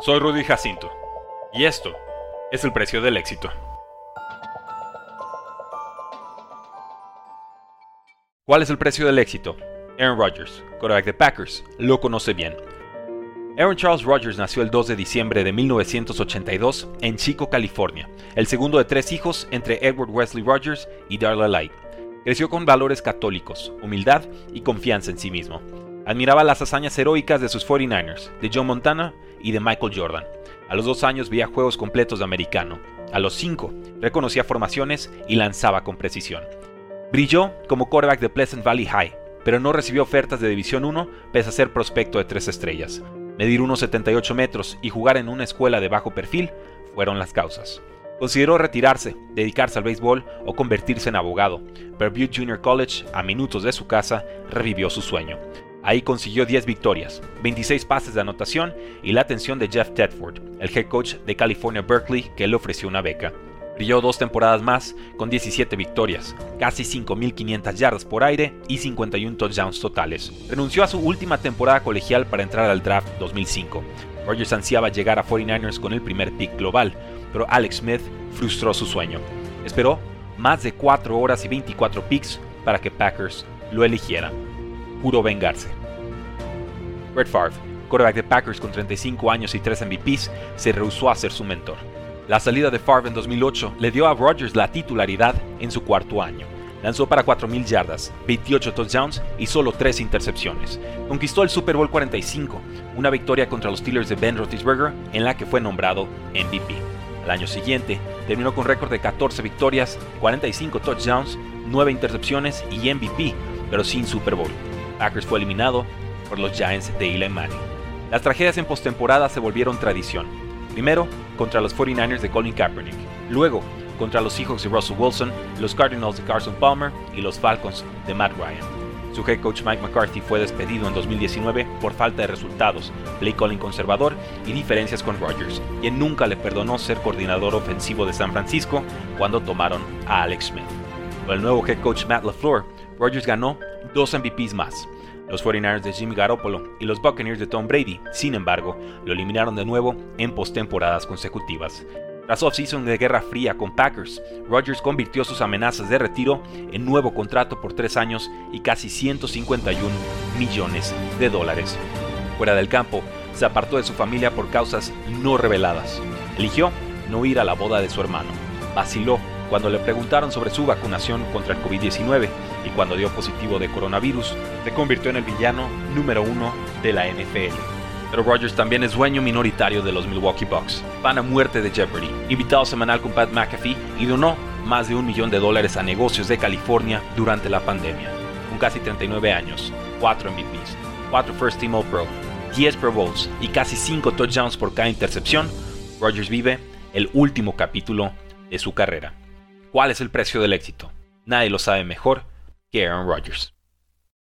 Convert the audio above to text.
Soy Rudy Jacinto y esto es el precio del éxito. ¿Cuál es el precio del éxito? Aaron Rodgers, quarterback de Packers, lo conoce bien. Aaron Charles Rodgers nació el 2 de diciembre de 1982 en Chico, California, el segundo de tres hijos entre Edward Wesley Rodgers y Darla Light. Creció con valores católicos, humildad y confianza en sí mismo. Admiraba las hazañas heroicas de sus 49ers, de Joe Montana y de Michael Jordan. A los dos años veía juegos completos de americano. A los cinco, reconocía formaciones y lanzaba con precisión. Brilló como quarterback de Pleasant Valley High, pero no recibió ofertas de División 1 pese a ser prospecto de tres estrellas. Medir unos 78 metros y jugar en una escuela de bajo perfil fueron las causas. Consideró retirarse, dedicarse al béisbol o convertirse en abogado, pero Butte Junior College, a minutos de su casa, revivió su sueño. Ahí consiguió 10 victorias, 26 pases de anotación y la atención de Jeff Tedford, el head coach de California Berkeley, que le ofreció una beca. Brilló dos temporadas más con 17 victorias, casi 5.500 yardas por aire y 51 touchdowns totales. Renunció a su última temporada colegial para entrar al draft 2005. Rogers ansiaba llegar a 49ers con el primer pick global, pero Alex Smith frustró su sueño. Esperó más de 4 horas y 24 picks para que Packers lo eligiera juró vengarse. Brett Favre, quarterback de Packers con 35 años y 3 MVPs, se rehusó a ser su mentor. La salida de Favre en 2008 le dio a Rodgers la titularidad en su cuarto año. Lanzó para 4.000 yardas, 28 touchdowns y solo 3 intercepciones. Conquistó el Super Bowl 45, una victoria contra los Steelers de Ben Roethlisberger en la que fue nombrado MVP. Al año siguiente, terminó con récord de 14 victorias, 45 touchdowns, 9 intercepciones y MVP, pero sin Super Bowl. Packers fue eliminado por los Giants de Eli Manning. Las tragedias en postemporada se volvieron tradición. Primero, contra los 49ers de Colin Kaepernick. Luego, contra los Seahawks de Russell Wilson, los Cardinals de Carson Palmer y los Falcons de Matt Ryan. Su head coach Mike McCarthy fue despedido en 2019 por falta de resultados, play calling conservador y diferencias con Rodgers, quien nunca le perdonó ser coordinador ofensivo de San Francisco cuando tomaron a Alex Smith. Con el nuevo head coach Matt LaFleur, Rodgers ganó dos MVPs más, los 49ers de Jimmy Garoppolo y los Buccaneers de Tom Brady, sin embargo, lo eliminaron de nuevo en postemporadas consecutivas. Tras off-season de guerra fría con Packers, Rodgers convirtió sus amenazas de retiro en nuevo contrato por tres años y casi 151 millones de dólares. Fuera del campo, se apartó de su familia por causas no reveladas. Eligió no ir a la boda de su hermano. Vaciló cuando le preguntaron sobre su vacunación contra el COVID-19 y cuando dio positivo de coronavirus, se convirtió en el villano número uno de la NFL. Pero Rogers también es dueño minoritario de los Milwaukee Bucks, fan a muerte de Jeopardy, invitado semanal con Pat McAfee y donó más de un millón de dólares a negocios de California durante la pandemia. Con casi 39 años, 4 MVPs, 4 First Team All Pro, 10 Pro Bowls y casi 5 touchdowns por cada intercepción, Rogers vive el último capítulo de su carrera. ¿Cuál es el precio del éxito? Nadie lo sabe mejor que Aaron Rodgers.